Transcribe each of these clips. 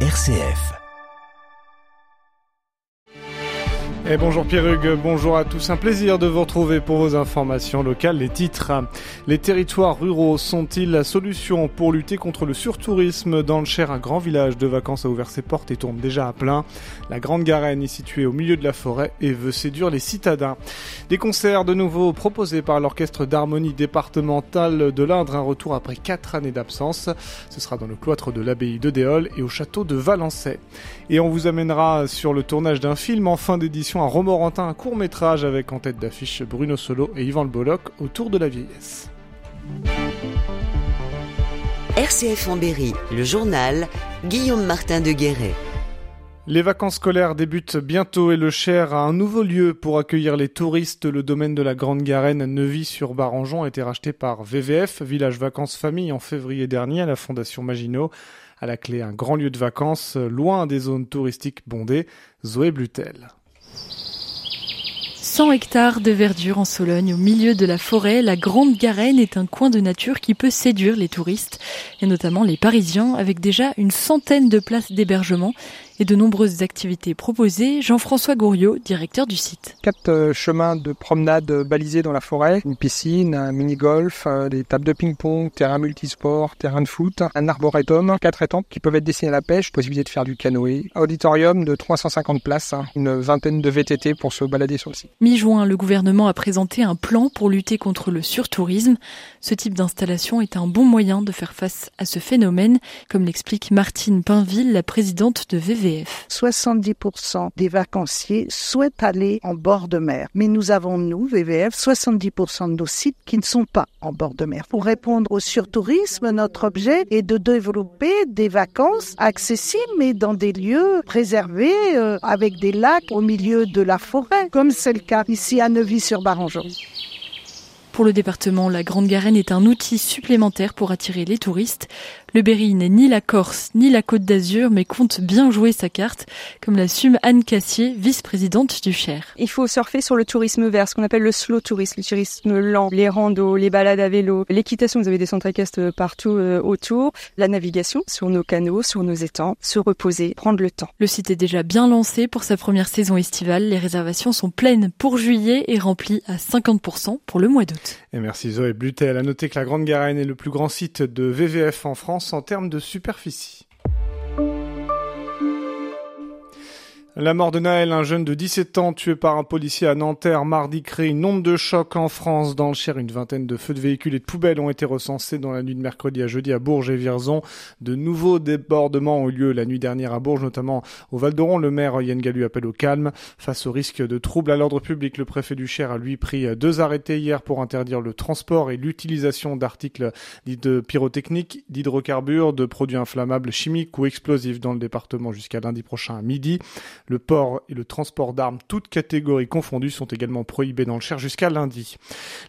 RCF. Et bonjour Pierrugue, bonjour à tous. Un plaisir de vous retrouver pour vos informations locales. Les titres. Les territoires ruraux sont-ils la solution pour lutter contre le surtourisme Dans le Cher, un grand village de vacances a ouvert ses portes et tourne déjà à plein. La Grande Garenne est située au milieu de la forêt et veut séduire les citadins. Des concerts de nouveau proposés par l'orchestre d'harmonie départementale de l'Indre. Un retour après quatre années d'absence. Ce sera dans le cloître de l'abbaye de Déol et au château de Valençay. Et on vous amènera sur le tournage d'un film en fin d'édition à Romorantin, un court métrage avec en tête d'affiche Bruno Solo et Yvan Le Bolloc autour de la vieillesse. RCF en le journal Guillaume Martin de Guéret. Les vacances scolaires débutent bientôt et le Cher a un nouveau lieu pour accueillir les touristes. Le domaine de la Grande Garenne Neuvy-sur-Barangeon a été racheté par VVF, Village Vacances Famille, en février dernier à la Fondation Maginot. À la clé, un grand lieu de vacances, loin des zones touristiques bondées. Zoé Blutel. 100 hectares de verdure en Sologne, au milieu de la forêt, la Grande Garenne est un coin de nature qui peut séduire les touristes, et notamment les Parisiens, avec déjà une centaine de places d'hébergement et de nombreuses activités proposées. Jean-François Gouriot, directeur du site. Quatre euh, chemins de promenade balisés dans la forêt, une piscine, un mini-golf, euh, des tables de ping-pong, terrain multisport, terrain de foot, un arboretum, quatre étampes qui peuvent être destinés à la pêche, possibilité de faire du canoë, auditorium de 350 places, hein, une vingtaine de VTT pour se balader sur le site. Mi-juin, le gouvernement a présenté un plan pour lutter contre le surtourisme. Ce type d'installation est un bon moyen de faire face à ce phénomène, comme l'explique Martine Pinville, la présidente de VV 70% des vacanciers souhaitent aller en bord de mer. Mais nous avons, nous, VVF, 70% de nos sites qui ne sont pas en bord de mer. Pour répondre au surtourisme, notre objet est de développer des vacances accessibles mais dans des lieux préservés euh, avec des lacs au milieu de la forêt, comme c'est le cas ici à Neuvy-sur-Barangeon. Pour le département, la Grande Garenne est un outil supplémentaire pour attirer les touristes. Le Berry n'est ni la Corse ni la Côte d'Azur, mais compte bien jouer sa carte, comme l'assume Anne Cassier, vice-présidente du Cher. Il faut surfer sur le tourisme vert, ce qu'on appelle le slow tourisme, le tourisme lent, les randos, les balades à vélo, l'équitation, vous avez des centres équestres partout euh, autour, la navigation sur nos canaux, sur nos étangs, se reposer, prendre le temps. Le site est déjà bien lancé pour sa première saison estivale. Les réservations sont pleines pour juillet et remplies à 50% pour le mois d'août. Et merci Zoé Blutel. À noter que la Grande Garenne est le plus grand site de VVF en France en termes de superficie. La mort de Naël, un jeune de 17 ans tué par un policier à Nanterre mardi, crée une onde de choc en France. Dans le Cher, une vingtaine de feux de véhicules et de poubelles ont été recensés dans la nuit de mercredi à jeudi à Bourges et Vierzon. De nouveaux débordements ont eu lieu la nuit dernière à Bourges, notamment au Val d'Oron. Le maire Yann Gallu appelle au calme. Face au risque de troubles à l'ordre public, le préfet du Cher a lui pris deux arrêtés hier pour interdire le transport et l'utilisation d'articles dits de pyrotechniques, d'hydrocarbures, de produits inflammables chimiques ou explosifs dans le département jusqu'à lundi prochain à midi. Le port et le transport d'armes, toutes catégories confondues, sont également prohibés dans le Cher jusqu'à lundi.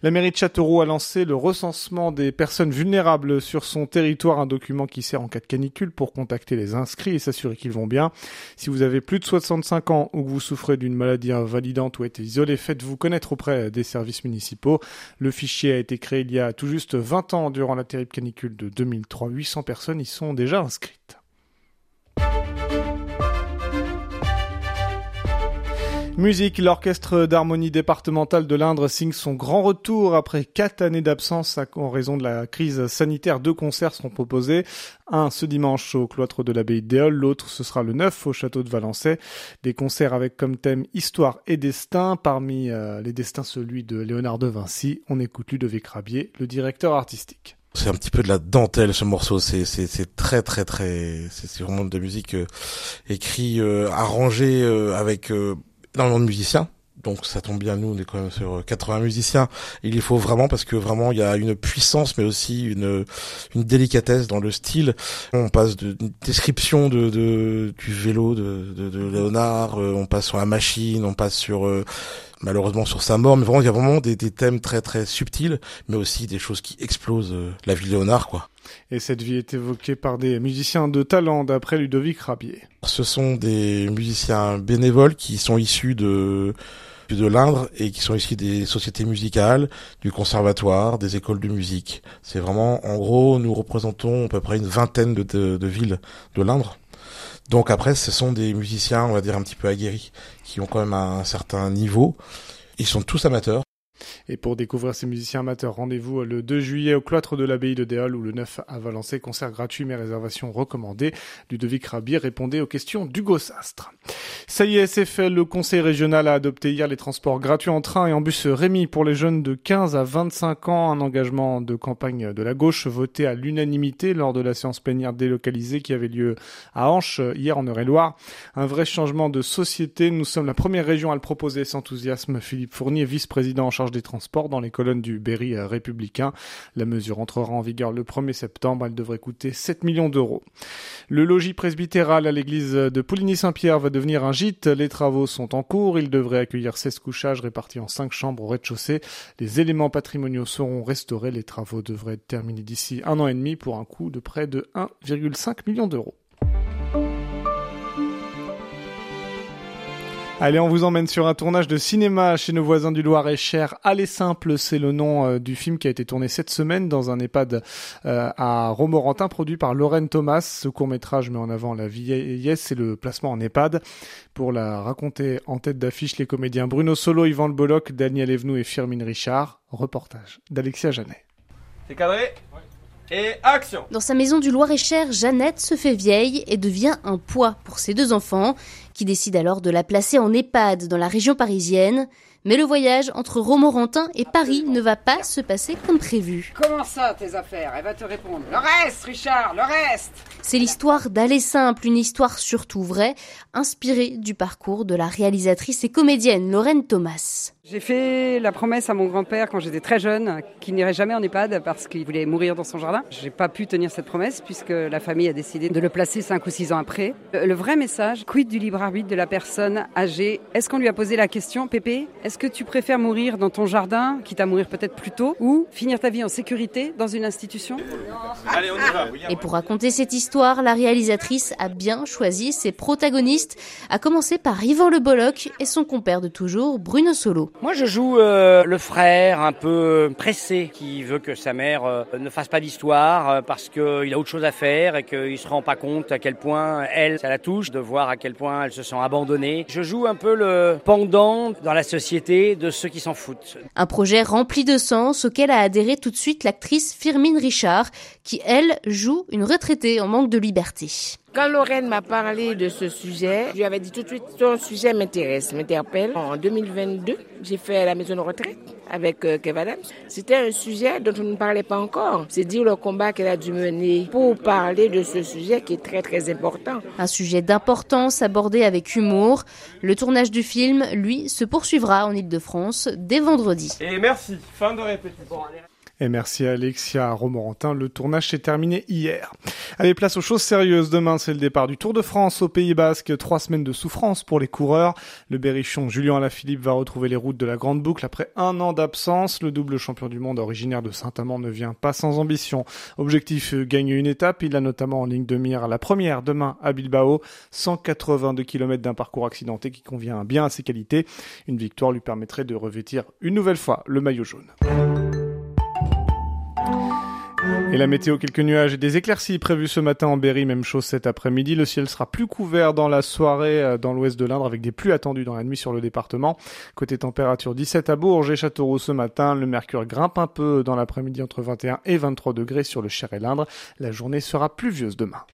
La mairie de Châteauroux a lancé le recensement des personnes vulnérables sur son territoire, un document qui sert en cas de canicule pour contacter les inscrits et s'assurer qu'ils vont bien. Si vous avez plus de 65 ans ou que vous souffrez d'une maladie invalidante ou êtes isolé, faites-vous connaître auprès des services municipaux. Le fichier a été créé il y a tout juste 20 ans durant la terrible canicule de 2003. 800 personnes y sont déjà inscrites. Musique, l'orchestre d'harmonie départementale de l'Indre signe son grand retour après quatre années d'absence en raison de la crise sanitaire. Deux concerts seront proposés. Un ce dimanche au cloître de l'abbaye d'Éole, l'autre ce sera le 9 au château de Valençay. Des concerts avec comme thème histoire et destin. Parmi euh, les destins, celui de Léonard de Vinci. On écoute Ludovic Rabier, le directeur artistique. C'est un petit peu de la dentelle ce morceau. C'est c'est très très très. C'est vraiment de la musique euh, écrit, euh, arrangée avec énormément de musiciens. Donc ça tombe bien, nous on est quand même sur 80 musiciens. Il y faut vraiment parce que vraiment il y a une puissance mais aussi une une délicatesse dans le style. On passe de description de, de du vélo de, de, de Léonard, euh, on passe sur la machine, on passe sur euh, malheureusement sur sa mort, mais vraiment il y a vraiment des, des thèmes très très subtils, mais aussi des choses qui explosent euh, la vie de Léonard quoi. Et cette vie est évoquée par des musiciens de talent, d'après Ludovic Rabier. Ce sont des musiciens bénévoles qui sont issus de de l'Indre et qui sont issus des sociétés musicales, du conservatoire, des écoles de musique. C'est vraiment, en gros, nous représentons à peu près une vingtaine de, de, de villes de l'Indre. Donc après, ce sont des musiciens, on va dire un petit peu aguerris, qui ont quand même un certain niveau. Ils sont tous amateurs. Et pour découvrir ces musiciens amateurs, rendez-vous le 2 juillet au cloître de l'abbaye de Déol ou le 9 à Valençay, concert gratuit mais réservation recommandée. Ludovic Rabier répondait aux questions d'Hugo Sastre. Ça y est, c'est fait. Le conseil régional a adopté hier les transports gratuits en train et en bus Rémi pour les jeunes de 15 à 25 ans. Un engagement de campagne de la gauche voté à l'unanimité lors de la séance plénière délocalisée qui avait lieu à Anche hier en Eure-et-Loire. Un vrai changement de société. Nous sommes la première région à le proposer sans enthousiasme. Philippe Fournier, vice-président en charge des transports dans les colonnes du Berry euh, républicain. La mesure entrera en vigueur le 1er septembre. Elle devrait coûter 7 millions d'euros. Le logis presbytéral à l'église de Pouligny-Saint-Pierre va devenir un gîte. Les travaux sont en cours. Il devrait accueillir 16 couchages répartis en 5 chambres au rez-de-chaussée. Les éléments patrimoniaux seront restaurés. Les travaux devraient être terminés d'ici un an et demi pour un coût de près de 1,5 million d'euros. Allez, on vous emmène sur un tournage de cinéma chez nos voisins du Loir-et-Cher. Allez simple, c'est le nom euh, du film qui a été tourné cette semaine dans un EHPAD euh, à Romorantin, produit par Lorraine Thomas. Ce court métrage met en avant la vieillesse et le placement en EHPAD. Pour la raconter en tête d'affiche, les comédiens Bruno Solo, Yvan Le Bolloc, Daniel Evenou et Firmin Richard. Reportage d'Alexia Janet. C'est cadré? Et action Dans sa maison du Loir-et-Cher, Jeannette se fait vieille et devient un poids pour ses deux enfants, qui décident alors de la placer en EHPAD dans la région parisienne. Mais le voyage entre Romorantin et Paris ne va pas se passer comme prévu. Comment ça, tes affaires? Elle va te répondre. Le reste, Richard, le reste C'est l'histoire d'Aller Simple, une histoire surtout vraie, inspirée du parcours de la réalisatrice et comédienne Lorraine Thomas. J'ai fait la promesse à mon grand-père quand j'étais très jeune qu'il n'irait jamais en EHPAD parce qu'il voulait mourir dans son jardin. J'ai pas pu tenir cette promesse puisque la famille a décidé de le placer 5 ou 6 ans après. Le vrai message, quid du libre arbitre de la personne âgée? Est-ce qu'on lui a posé la question, Pépé, est-ce que tu préfères mourir dans ton jardin, quitte à mourir peut-être plus tôt, ou finir ta vie en sécurité dans une institution? Allez, on y va. Et pour raconter cette histoire, la réalisatrice a bien choisi ses protagonistes, à commencer par Yvan Le Bolloc et son compère de toujours, Bruno Solo. Moi, je joue euh, le frère un peu pressé qui veut que sa mère euh, ne fasse pas d'histoire euh, parce qu'il a autre chose à faire et qu'il se rend pas compte à quel point elle, ça la touche de voir à quel point elle se sent abandonnée. Je joue un peu le pendant dans la société de ceux qui s'en foutent. Un projet rempli de sens auquel a adhéré tout de suite l'actrice Firmine Richard, qui elle joue une retraitée en manque de liberté. Quand Lorraine m'a parlé de ce sujet, je lui avais dit tout de suite, ton sujet m'intéresse, m'interpelle. En 2022, j'ai fait la maison de retraite avec euh, Kev Adams. C'était un sujet dont on ne parlait pas encore. C'est dire le combat qu'elle a dû mener pour parler de ce sujet qui est très très important. Un sujet d'importance abordé avec humour. Le tournage du film, lui, se poursuivra en Ile-de-France dès vendredi. Et merci. Fin de répétition. Et merci à Alexia Romorantin. Le tournage s'est terminé hier. Allez, place aux choses sérieuses. Demain, c'est le départ du Tour de France au Pays Basque. Trois semaines de souffrance pour les coureurs. Le berrichon Julien Alaphilippe va retrouver les routes de la Grande Boucle après un an d'absence. Le double champion du monde originaire de Saint-Amand ne vient pas sans ambition. Objectif, euh, gagner une étape. Il a notamment en ligne de mire la première demain à Bilbao. 182 km d'un parcours accidenté qui convient bien à ses qualités. Une victoire lui permettrait de revêtir une nouvelle fois le maillot jaune. Et la météo, quelques nuages et des éclaircies prévues ce matin en Berry, même chose cet après-midi. Le ciel sera plus couvert dans la soirée euh, dans l'ouest de l'Indre avec des pluies attendues dans la nuit sur le département. Côté température 17 à Bourges et Châteauroux ce matin. Le mercure grimpe un peu dans l'après-midi entre 21 et 23 degrés sur le Cher et l'Indre. La journée sera pluvieuse demain.